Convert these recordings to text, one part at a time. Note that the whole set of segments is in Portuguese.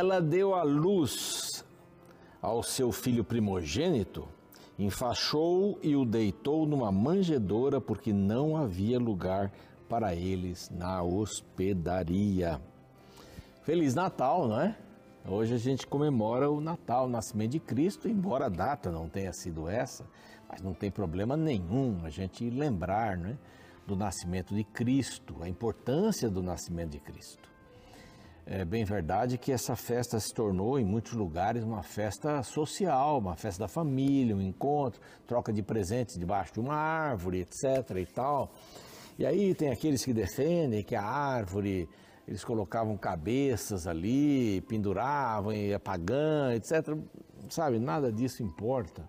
Ela deu à luz ao seu filho primogênito, enfaixou e o deitou numa manjedoura, porque não havia lugar para eles na hospedaria. Feliz Natal, não é? Hoje a gente comemora o Natal, o nascimento de Cristo, embora a data não tenha sido essa, mas não tem problema nenhum a gente lembrar né, do nascimento de Cristo, a importância do nascimento de Cristo. É bem verdade que essa festa se tornou, em muitos lugares, uma festa social, uma festa da família, um encontro, troca de presentes debaixo de uma árvore, etc. e tal. E aí tem aqueles que defendem que a árvore, eles colocavam cabeças ali, penduravam, e pagã, etc. Sabe, nada disso importa.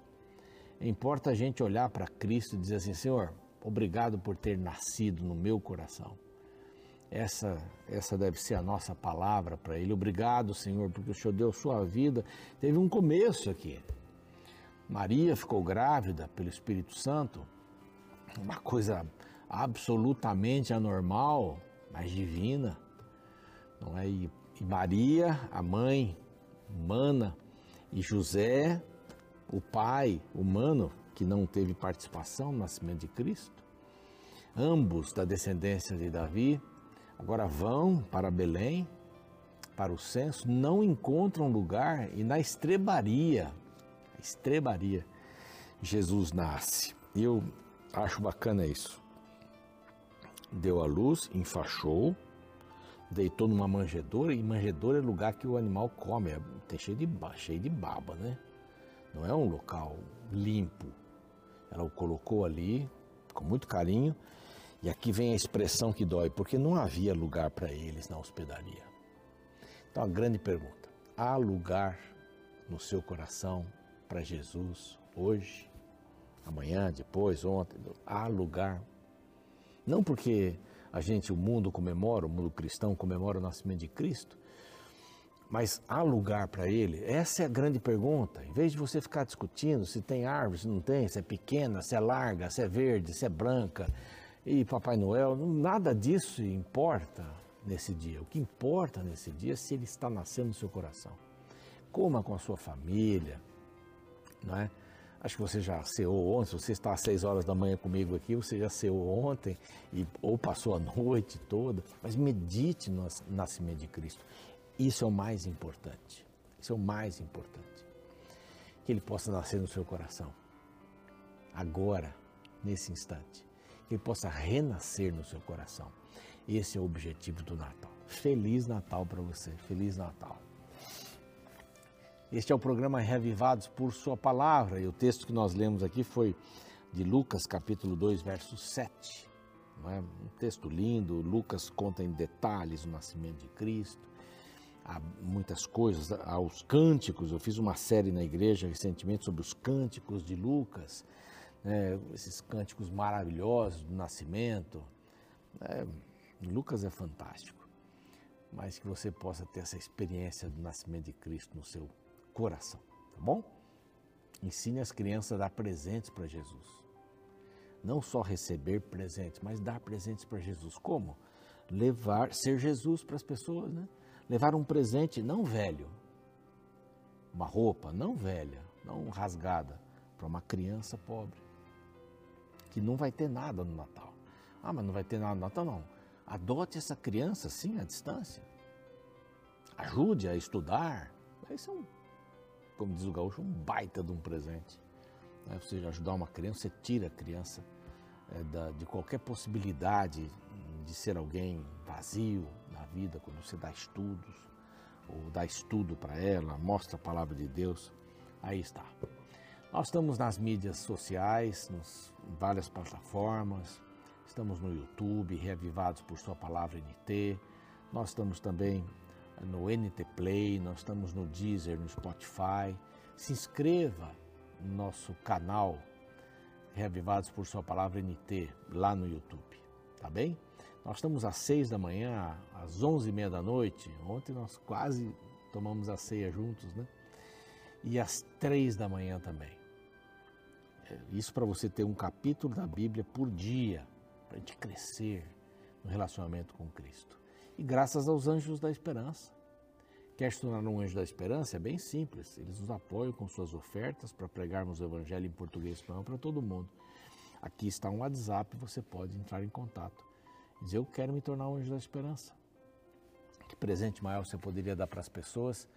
Importa a gente olhar para Cristo e dizer assim, Senhor, obrigado por ter nascido no meu coração. Essa, essa deve ser a nossa palavra para Ele. Obrigado, Senhor, porque o Senhor deu sua vida. Teve um começo aqui. Maria ficou grávida pelo Espírito Santo, uma coisa absolutamente anormal, mas divina. Não é? E, Maria, a mãe humana, e José, o pai humano, que não teve participação no nascimento de Cristo, ambos da descendência de Davi, agora vão para Belém, para o censo, não encontram lugar e na estrebaria, estrebaria, Jesus nasce. E eu acho bacana isso deu à luz, enfaixou, deitou numa manjedoura, e manjedoura é lugar que o animal come, é, tem cheio de, cheio de baba, né? Não é um local limpo. Ela o colocou ali com muito carinho, e aqui vem a expressão que dói, porque não havia lugar para eles na hospedaria. Então a grande pergunta: há lugar no seu coração para Jesus hoje, amanhã, depois, ontem? Há lugar não porque a gente, o mundo comemora, o mundo cristão comemora o nascimento de Cristo, mas há lugar para ele? Essa é a grande pergunta. Em vez de você ficar discutindo se tem árvore, se não tem, se é pequena, se é larga, se é verde, se é branca, e Papai Noel, nada disso importa nesse dia. O que importa nesse dia é se ele está nascendo no seu coração. Coma com a sua família, não é? Acho que você já ceou ontem, se você está às 6 horas da manhã comigo aqui, você já ceou ontem, e, ou passou a noite toda, mas medite no nascimento de Cristo. Isso é o mais importante. Isso é o mais importante. Que ele possa nascer no seu coração. Agora, nesse instante. Que possa renascer no seu coração. Esse é o objetivo do Natal. Feliz Natal para você. Feliz Natal. Este é o programa Revivados por Sua Palavra e o texto que nós lemos aqui foi de Lucas, capítulo 2, verso 7. É? Um texto lindo, Lucas conta em detalhes o nascimento de Cristo, há muitas coisas, há os cânticos. Eu fiz uma série na igreja recentemente sobre os cânticos de Lucas, né? esses cânticos maravilhosos do nascimento. É, Lucas é fantástico, mas que você possa ter essa experiência do nascimento de Cristo no seu coração, tá bom? Ensine as crianças a dar presentes para Jesus. Não só receber presentes, mas dar presentes para Jesus. Como? Levar, ser Jesus para as pessoas, né? Levar um presente não velho, uma roupa não velha, não rasgada, para uma criança pobre, que não vai ter nada no Natal. Ah, mas não vai ter nada no Natal, não. Adote essa criança, sim, à distância. Ajude a estudar. Isso é um como diz o gaúcho, um baita de um presente. Né? Você ajudar uma criança, você tira a criança é, da, de qualquer possibilidade de ser alguém vazio na vida, quando você dá estudos, ou dá estudo para ela, mostra a palavra de Deus, aí está. Nós estamos nas mídias sociais, nas várias plataformas, estamos no YouTube, Reavivados por Sua Palavra NT, nós estamos também no NT Play, nós estamos no Deezer, no Spotify. Se inscreva no nosso canal Reavivados por Sua Palavra NT, lá no YouTube, tá bem? Nós estamos às seis da manhã, às onze e meia da noite. Ontem nós quase tomamos a ceia juntos, né? E às três da manhã também. É, isso para você ter um capítulo da Bíblia por dia, para a gente crescer no relacionamento com Cristo e graças aos anjos da esperança, Quer se tornar um anjo da esperança? É bem simples. Eles nos apoiam com suas ofertas para pregarmos o evangelho em português espanhol para todo mundo. Aqui está um WhatsApp, você pode entrar em contato. Dizer, eu quero me tornar um anjo da esperança. Que presente maior você poderia dar para as pessoas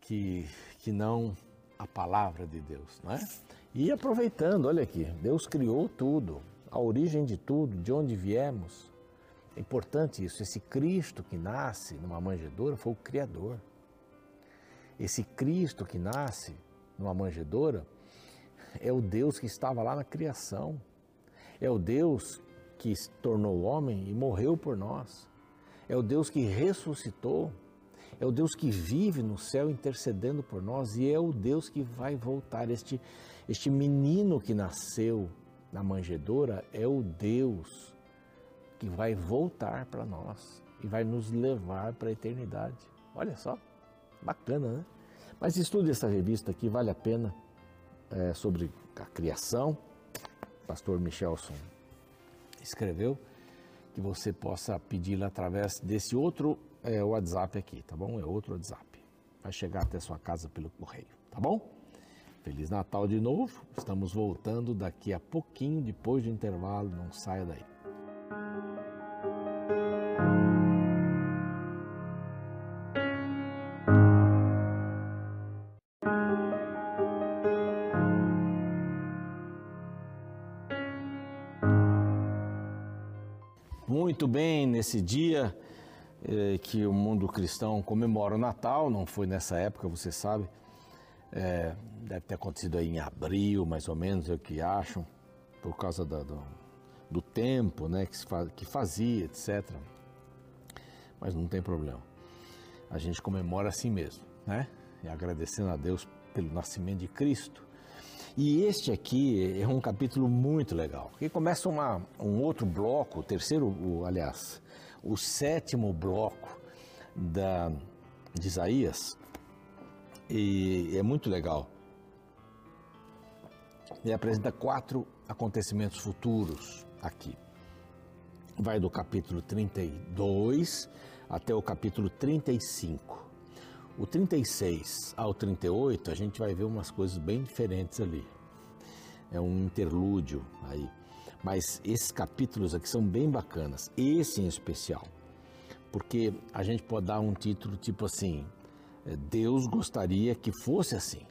que, que não a palavra de Deus, não é? E aproveitando, olha aqui, Deus criou tudo, a origem de tudo, de onde viemos. É importante isso, esse Cristo que nasce numa manjedoura foi o Criador. Esse Cristo que nasce numa manjedoura é o Deus que estava lá na criação. É o Deus que se tornou homem e morreu por nós. É o Deus que ressuscitou. É o Deus que vive no céu intercedendo por nós e é o Deus que vai voltar. Este, este menino que nasceu na manjedoura é o Deus que vai voltar para nós e vai nos levar para a eternidade. Olha só, bacana, né? Mas estude essa revista aqui, vale a pena é, sobre a criação, o pastor Michelson escreveu, que você possa pedi-la através desse outro é, WhatsApp aqui, tá bom? É outro WhatsApp. Vai chegar até sua casa pelo correio, tá bom? Feliz Natal de novo. Estamos voltando daqui a pouquinho, depois do intervalo. Não saia daí. muito bem nesse dia eh, que o mundo cristão comemora o Natal, não foi nessa época, você sabe, é, deve ter acontecido aí em abril, mais ou menos, é o que acham, por causa da, do, do, tempo né, que, faz, que fazia, etc. Mas não tem problema. A gente comemora assim mesmo, né? E agradecendo a Deus pelo nascimento de Cristo e este aqui é um capítulo muito legal, que começa uma, um outro bloco, o terceiro, o, aliás, o sétimo bloco da, de Isaías, e é muito legal. Ele apresenta quatro acontecimentos futuros aqui. Vai do capítulo 32 até o capítulo 35. O 36 ao 38, a gente vai ver umas coisas bem diferentes ali. É um interlúdio aí. Mas esses capítulos aqui são bem bacanas. Esse em especial. Porque a gente pode dar um título tipo assim: Deus gostaria que fosse assim.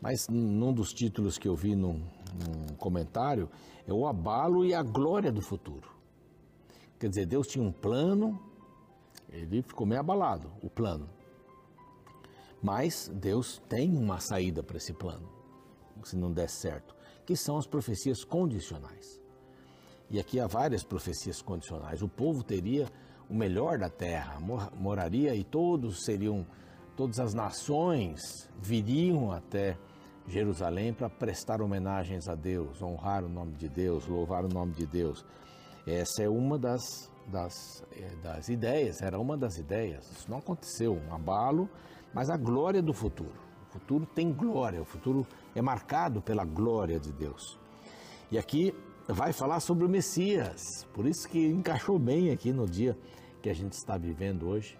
Mas num dos títulos que eu vi num, num comentário é o abalo e a glória do futuro. Quer dizer, Deus tinha um plano ele ficou meio abalado, o plano. Mas Deus tem uma saída para esse plano, se não der certo, que são as profecias condicionais. E aqui há várias profecias condicionais. O povo teria o melhor da terra, moraria e todos seriam, todas as nações viriam até Jerusalém para prestar homenagens a Deus, honrar o nome de Deus, louvar o nome de Deus. Essa é uma das das, eh, das ideias, era uma das ideias. Isso não aconteceu, um abalo, mas a glória do futuro. O futuro tem glória, o futuro é marcado pela glória de Deus. E aqui vai falar sobre o Messias, por isso que encaixou bem aqui no dia que a gente está vivendo hoje.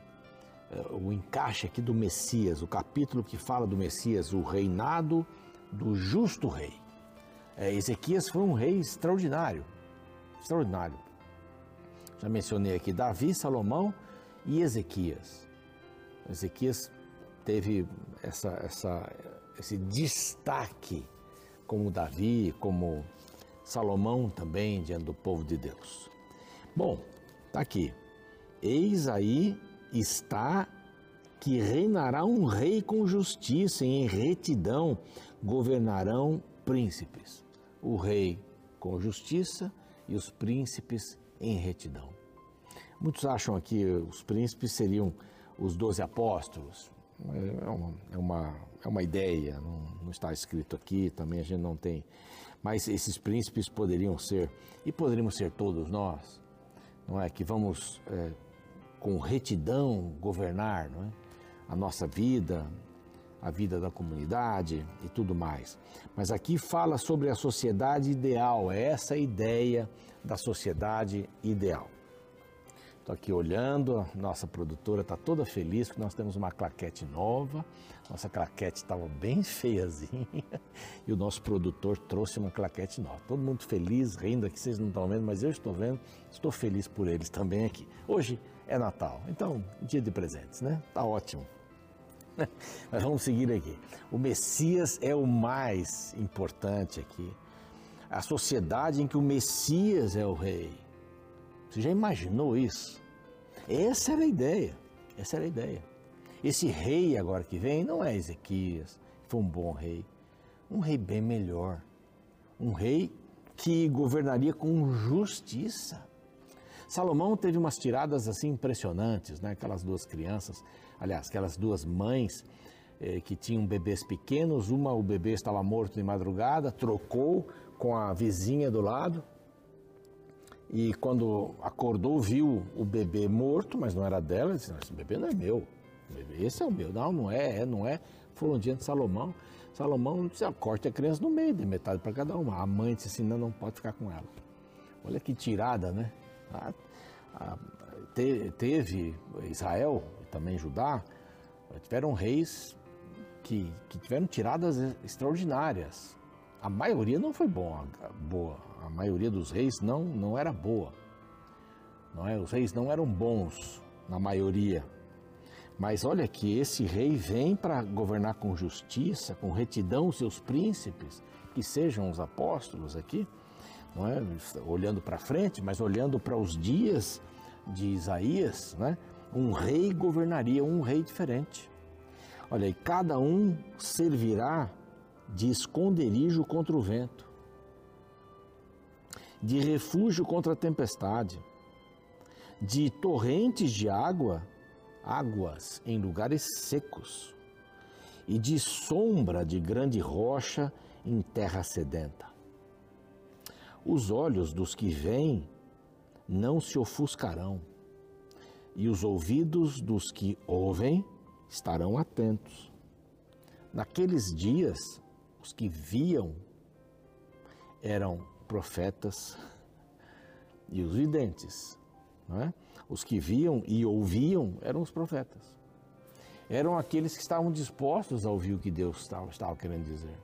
Eh, o encaixe aqui do Messias, o capítulo que fala do Messias, o reinado do justo rei. É, Ezequias foi um rei extraordinário, extraordinário. Já mencionei aqui Davi, Salomão e Ezequias. Ezequias teve essa, essa, esse destaque como Davi, como Salomão também diante do povo de Deus. Bom, tá aqui. Eis aí está que reinará um rei com justiça e em retidão governarão príncipes. O rei com justiça e os príncipes em retidão. Muitos acham que os príncipes seriam os doze apóstolos. É uma, é uma, é uma ideia, não, não está escrito aqui, também a gente não tem. Mas esses príncipes poderiam ser, e poderíamos ser todos nós, não é? Que vamos é, com retidão governar não é? a nossa vida, a vida da comunidade e tudo mais. Mas aqui fala sobre a sociedade ideal, é essa ideia da sociedade ideal. Estou aqui olhando, nossa produtora está toda feliz que nós temos uma claquete nova. Nossa claquete estava bem feiazinha e o nosso produtor trouxe uma claquete nova. Todo mundo feliz, rindo aqui, vocês não estão vendo, mas eu estou vendo. Estou feliz por eles também aqui. Hoje é Natal, então dia de presentes, né? Tá ótimo. Mas vamos seguir aqui. O Messias é o mais importante aqui. A sociedade em que o Messias é o rei. Você já imaginou isso? Essa era a ideia. Essa era a ideia. Esse rei agora que vem não é Ezequias, foi um bom rei. Um rei bem melhor. Um rei que governaria com justiça. Salomão teve umas tiradas assim impressionantes, né? Aquelas duas crianças, aliás, aquelas duas mães eh, que tinham bebês pequenos. Uma, o bebê estava morto de madrugada, trocou com a vizinha do lado e quando acordou, viu o bebê morto, mas não era dela, disse, esse bebê não é meu. Esse é o meu. Não, não é, é não é. Foram diante de Salomão. Salomão disse, ah, corte a criança no meio, de metade para cada uma. A mãe disse assim, não, não pode ficar com ela. Olha que tirada, né? A, a, te, teve Israel e também Judá, tiveram reis que, que tiveram tiradas extraordinárias. A maioria não foi boa, boa a maioria dos reis não, não era boa. Não é? Os reis não eram bons, na maioria. Mas olha que esse rei vem para governar com justiça, com retidão os seus príncipes, que sejam os apóstolos aqui, não é? olhando para frente, mas olhando para os dias de Isaías, né? um rei governaria um rei diferente. Olha, e cada um servirá de esconderijo contra o vento de refúgio contra a tempestade, de torrentes de água, águas em lugares secos, e de sombra de grande rocha em terra sedenta. Os olhos dos que vêm não se ofuscarão, e os ouvidos dos que ouvem estarão atentos. Naqueles dias, os que viam eram profetas e os videntes. É? Os que viam e ouviam eram os profetas. Eram aqueles que estavam dispostos a ouvir o que Deus estava, estava querendo dizer.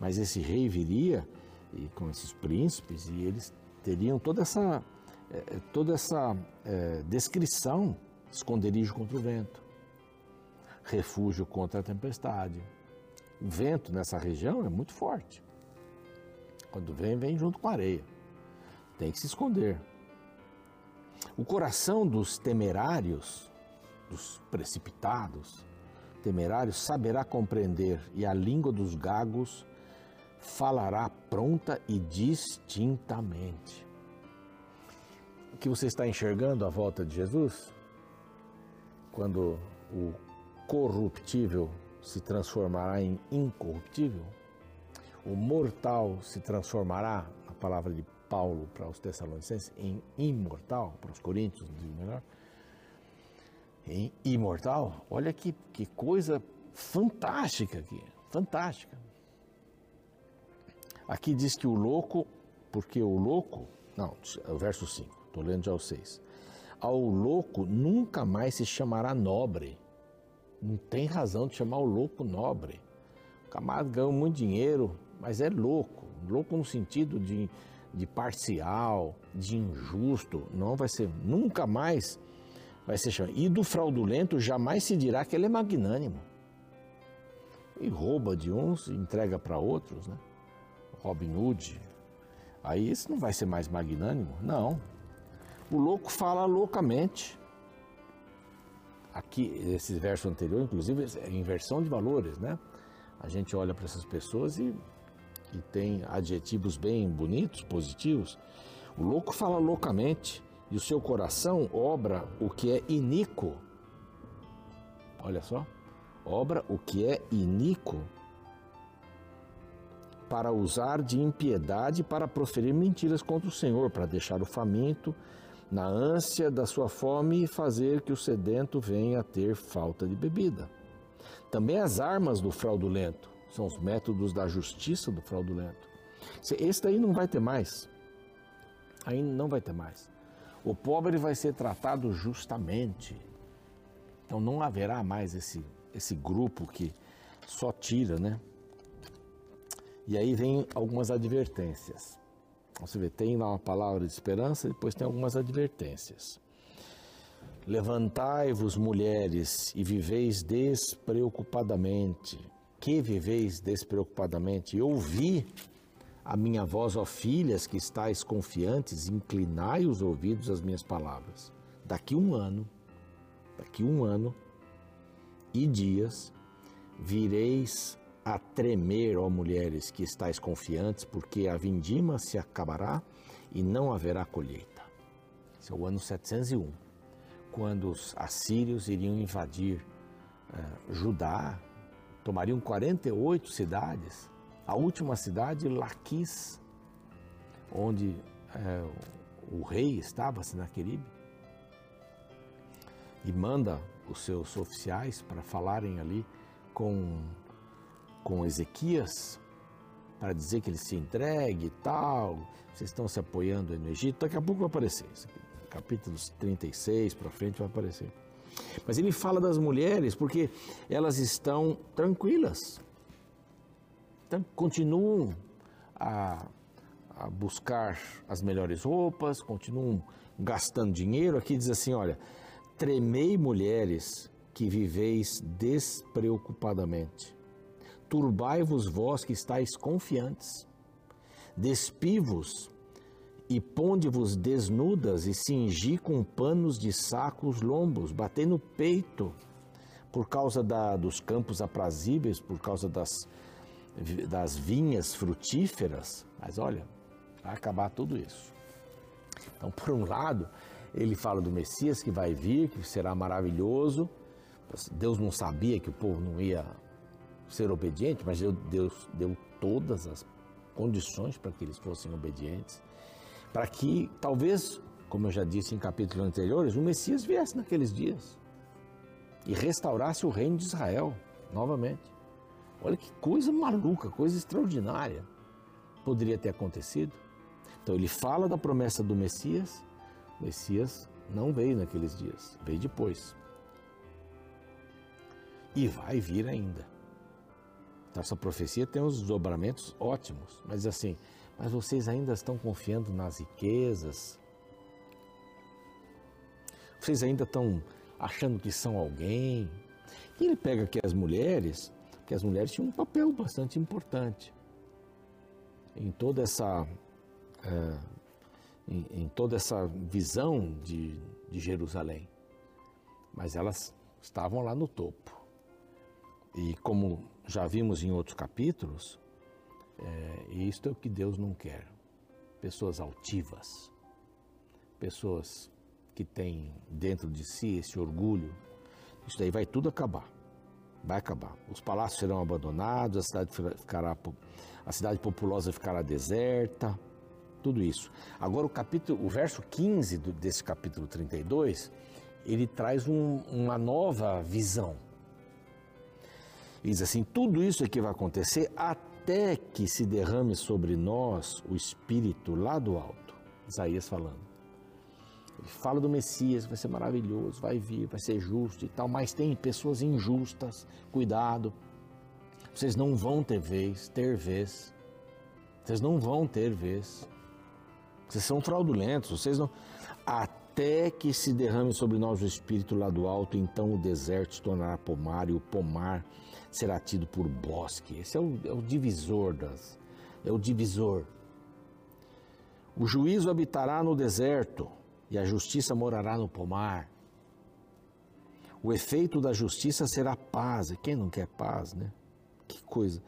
Mas esse rei viria e com esses príncipes e eles teriam toda essa, eh, toda essa é, descrição, esconderijo contra o vento, refúgio contra a tempestade. O vento nessa região é muito forte. Quando vem, vem junto com a areia. Tem que se esconder. O coração dos temerários, dos precipitados, temerários, saberá compreender, e a língua dos gagos falará pronta e distintamente. O que você está enxergando à volta de Jesus? Quando o corruptível se transformará em incorruptível? O mortal se transformará, a palavra de Paulo para os Tessalonicenses, em imortal, para os Coríntios, melhor, em imortal. Olha que, que coisa fantástica aqui, fantástica. Aqui diz que o louco, porque o louco, não, verso 5, estou lendo já o 6. Ao louco nunca mais se chamará nobre. Não tem razão de chamar o louco nobre. O camarada ganhou muito dinheiro, mas é louco, louco no sentido de, de parcial, de injusto, não vai ser, nunca mais vai ser chamado. E do fraudulento jamais se dirá que ele é magnânimo. E rouba de uns e entrega para outros, né? Robin Hood. Aí esse não vai ser mais magnânimo? Não. O louco fala loucamente. Aqui, esse verso anterior, inclusive, é inversão de valores, né? A gente olha para essas pessoas e que tem adjetivos bem bonitos, positivos, o louco fala loucamente e o seu coração obra o que é iníquo. Olha só, obra o que é iníquo para usar de impiedade para proferir mentiras contra o Senhor, para deixar o faminto na ânsia da sua fome e fazer que o sedento venha a ter falta de bebida. Também as armas do fraudulento são os métodos da justiça do fraudulento. Esse daí não vai ter mais. Aí não vai ter mais. O pobre vai ser tratado justamente. Então não haverá mais esse, esse grupo que só tira, né? E aí vem algumas advertências. Você vê, tem lá uma palavra de esperança, depois tem algumas advertências. Levantai-vos, mulheres, e viveis despreocupadamente. Que viveis despreocupadamente? Ouvi a minha voz, ó filhas, que estáis confiantes, inclinai os ouvidos às minhas palavras. Daqui um ano, daqui um ano e dias, vireis a tremer, ó mulheres, que estáis confiantes, porque a vindima se acabará e não haverá colheita. Esse é o ano 701, quando os assírios iriam invadir uh, Judá, tomariam 48 cidades. A última cidade, Laquis, onde uh, o rei estava, Senaqueribe, e manda os seus oficiais para falarem ali com com Ezequias para dizer que ele se entregue e tal. Vocês estão se apoiando no Egito. Daqui a pouco vai aparecer. Isso aqui, capítulos 36 para frente vai aparecer. Mas ele fala das mulheres porque elas estão tranquilas. Então, continuam a, a buscar as melhores roupas, continuam gastando dinheiro. Aqui diz assim: olha, tremei mulheres que viveis despreocupadamente turbai-vos vós que estáis confiantes. Despi-vos e ponde-vos desnudas e cingi com panos de saco os lombos, batei no peito por causa da, dos campos aprazíveis, por causa das, das vinhas frutíferas. Mas olha, vai acabar tudo isso. Então, por um lado, ele fala do Messias que vai vir, que será maravilhoso. Deus não sabia que o povo não ia ser obediente, mas Deus deu todas as condições para que eles fossem obedientes, para que talvez, como eu já disse em capítulos anteriores, o Messias viesse naqueles dias e restaurasse o reino de Israel novamente. Olha que coisa maluca, coisa extraordinária poderia ter acontecido. Então ele fala da promessa do Messias, o Messias não veio naqueles dias, veio depois. E vai vir ainda. Essa profecia tem uns desdobramentos ótimos, mas assim, mas vocês ainda estão confiando nas riquezas? Vocês ainda estão achando que são alguém? E ele pega aqui as mulheres, que as mulheres tinham um papel bastante importante em toda essa é, em, em, toda essa visão de, de Jerusalém, mas elas estavam lá no topo. E como já vimos em outros capítulos, é, isto é o que Deus não quer. Pessoas altivas, pessoas que têm dentro de si esse orgulho, isso daí vai tudo acabar. Vai acabar. Os palácios serão abandonados, a cidade ficará a cidade populosa ficará deserta, tudo isso. Agora o capítulo, o verso 15 do, desse capítulo 32, ele traz um, uma nova visão ele diz assim: tudo isso é que vai acontecer até que se derrame sobre nós o Espírito lá do alto. Isaías falando. Ele fala do Messias, vai ser maravilhoso, vai vir, vai ser justo e tal, mas tem pessoas injustas, cuidado. Vocês não vão ter vez, ter vez. Vocês não vão ter vez. Vocês são fraudulentos, vocês não. Até que se derrame sobre nós o Espírito lá do alto, então o deserto se tornará pomar e o pomar será tido por bosque. Esse é o, é o divisor das. É o divisor. O juízo habitará no deserto e a justiça morará no pomar. O efeito da justiça será paz. Quem não quer paz, né? Que coisa.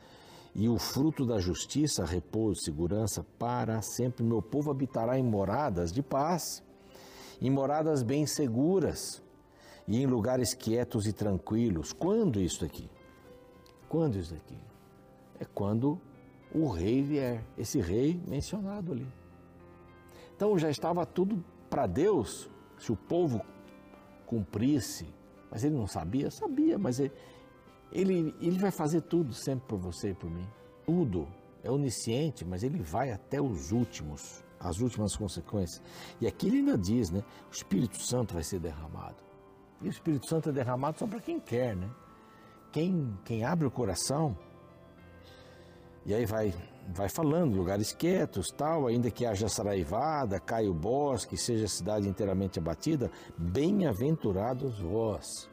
E o fruto da justiça, repouso, segurança para sempre. Meu povo habitará em moradas de paz, em moradas bem seguras e em lugares quietos e tranquilos. Quando isso aqui? Quando isso aqui? É quando o rei vier, esse rei mencionado ali. Então já estava tudo para Deus, se o povo cumprisse, mas ele não sabia? Sabia, mas ele, ele, ele vai fazer tudo sempre por você e por mim. Tudo. É onisciente, mas ele vai até os últimos. As últimas consequências. E aqui ele ainda diz, né? O Espírito Santo vai ser derramado. E o Espírito Santo é derramado só para quem quer, né? Quem, quem abre o coração. E aí vai, vai falando, lugares quietos, tal, ainda que haja saraivada, caia o bosque, seja a cidade inteiramente abatida, bem-aventurados vós,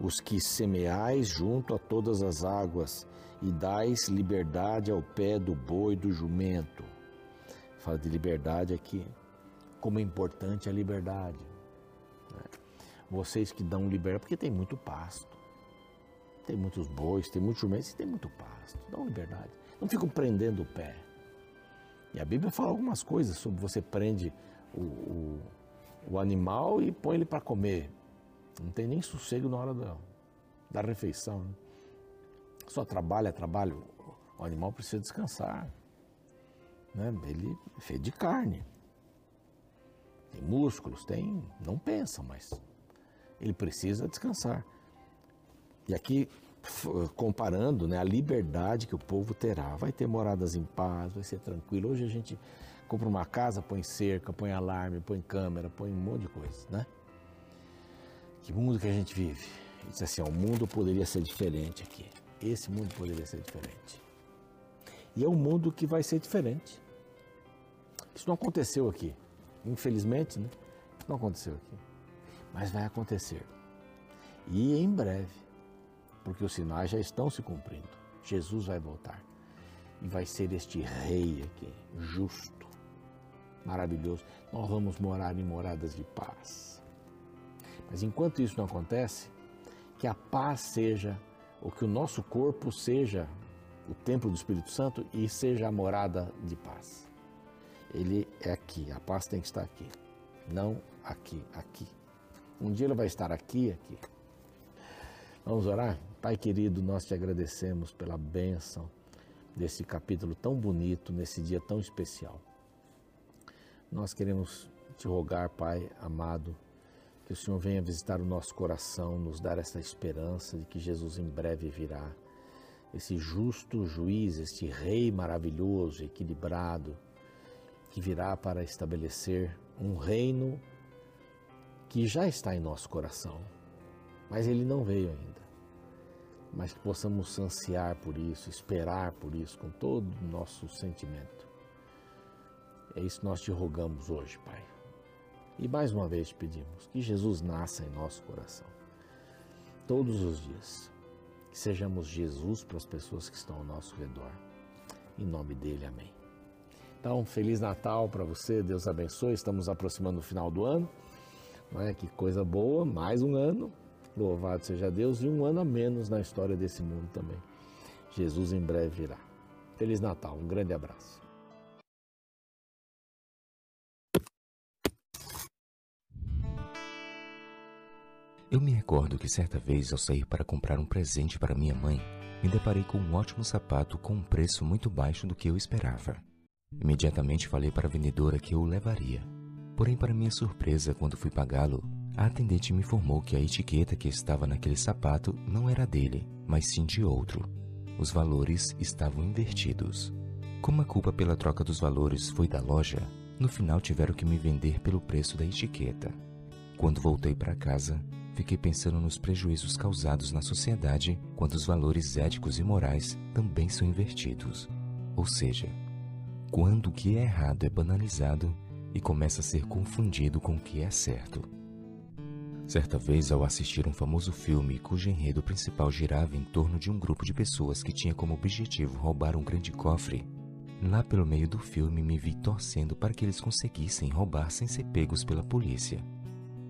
os que semeais junto a todas as águas, e dais liberdade ao pé do boi do jumento. Fala de liberdade aqui, como é importante a liberdade. Né? Vocês que dão liberdade, porque tem muito pasto, tem muitos bois, tem muitos jumentos tem muito pasto, dão liberdade. Não ficam prendendo o pé. E a Bíblia fala algumas coisas sobre você prende o, o, o animal e põe ele para comer. Não tem nem sossego na hora da, da refeição. Né? Só trabalha, trabalho. O animal precisa descansar. Né? Ele é feito de carne. Tem músculos, tem. Não pensa, mas ele precisa descansar. E aqui, comparando né, a liberdade que o povo terá, vai ter moradas em paz, vai ser tranquilo. Hoje a gente compra uma casa, põe cerca, põe alarme, põe câmera, põe um monte de coisa, né? Que mundo que a gente vive? Diz assim, o mundo poderia ser diferente aqui esse mundo poderia ser diferente. E é um mundo que vai ser diferente. Isso não aconteceu aqui. Infelizmente, né? Não aconteceu aqui. Mas vai acontecer. E em breve. Porque os sinais já estão se cumprindo. Jesus vai voltar. E vai ser este rei aqui, justo, maravilhoso. Nós vamos morar em moradas de paz. Mas enquanto isso não acontece, que a paz seja ou que o nosso corpo seja o templo do Espírito Santo e seja a morada de paz. Ele é aqui, a paz tem que estar aqui, não aqui, aqui. Um dia ele vai estar aqui, aqui. Vamos orar? Pai querido, nós te agradecemos pela bênção desse capítulo tão bonito, nesse dia tão especial. Nós queremos te rogar, Pai amado, que o Senhor venha visitar o nosso coração, nos dar essa esperança de que Jesus em breve virá. Esse justo juiz, este rei maravilhoso, equilibrado, que virá para estabelecer um reino que já está em nosso coração, mas ele não veio ainda. Mas que possamos ansiar por isso, esperar por isso com todo o nosso sentimento. É isso que nós te rogamos hoje, Pai. E mais uma vez pedimos que Jesus nasça em nosso coração. Todos os dias. Que sejamos Jesus para as pessoas que estão ao nosso redor. Em nome dele, amém. Então, Feliz Natal para você, Deus abençoe. Estamos aproximando do final do ano. Não é? Que coisa boa, mais um ano. Louvado seja Deus e um ano a menos na história desse mundo também. Jesus em breve virá. Feliz Natal, um grande abraço. Eu me recordo que certa vez, ao sair para comprar um presente para minha mãe, me deparei com um ótimo sapato com um preço muito baixo do que eu esperava. Imediatamente falei para a vendedora que eu o levaria. Porém, para minha surpresa, quando fui pagá-lo, a atendente me informou que a etiqueta que estava naquele sapato não era dele, mas sim de outro. Os valores estavam invertidos. Como a culpa pela troca dos valores foi da loja, no final tiveram que me vender pelo preço da etiqueta. Quando voltei para casa, fiquei pensando nos prejuízos causados na sociedade quando os valores éticos e morais também são invertidos. Ou seja, quando o que é errado é banalizado e começa a ser confundido com o que é certo. Certa vez, ao assistir um famoso filme cujo enredo principal girava em torno de um grupo de pessoas que tinha como objetivo roubar um grande cofre, lá pelo meio do filme me vi torcendo para que eles conseguissem roubar sem ser pegos pela polícia.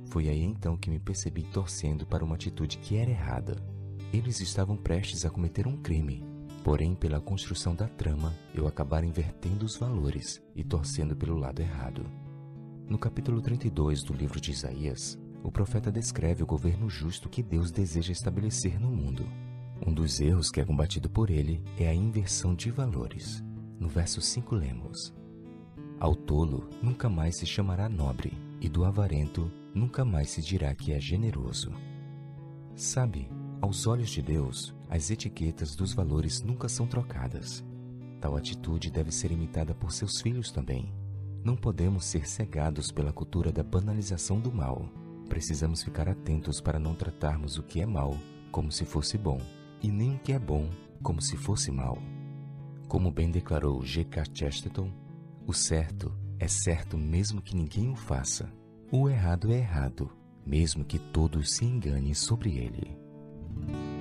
Foi aí então que me percebi torcendo para uma atitude que era errada. Eles estavam prestes a cometer um crime, porém, pela construção da trama, eu acabar invertendo os valores e torcendo pelo lado errado. No capítulo 32 do livro de Isaías, o profeta descreve o governo justo que Deus deseja estabelecer no mundo. Um dos erros que é combatido por ele é a inversão de valores. No verso 5 lemos: Ao tolo nunca mais se chamará nobre, e do avarento nunca mais se dirá que é generoso. Sabe, aos olhos de Deus, as etiquetas dos valores nunca são trocadas. Tal atitude deve ser imitada por seus filhos também. Não podemos ser cegados pela cultura da banalização do mal. Precisamos ficar atentos para não tratarmos o que é mal como se fosse bom e nem o que é bom como se fosse mal. Como bem declarou G.K. Chesterton, o certo é certo mesmo que ninguém o faça. O errado é errado, mesmo que todos se enganem sobre ele. thank you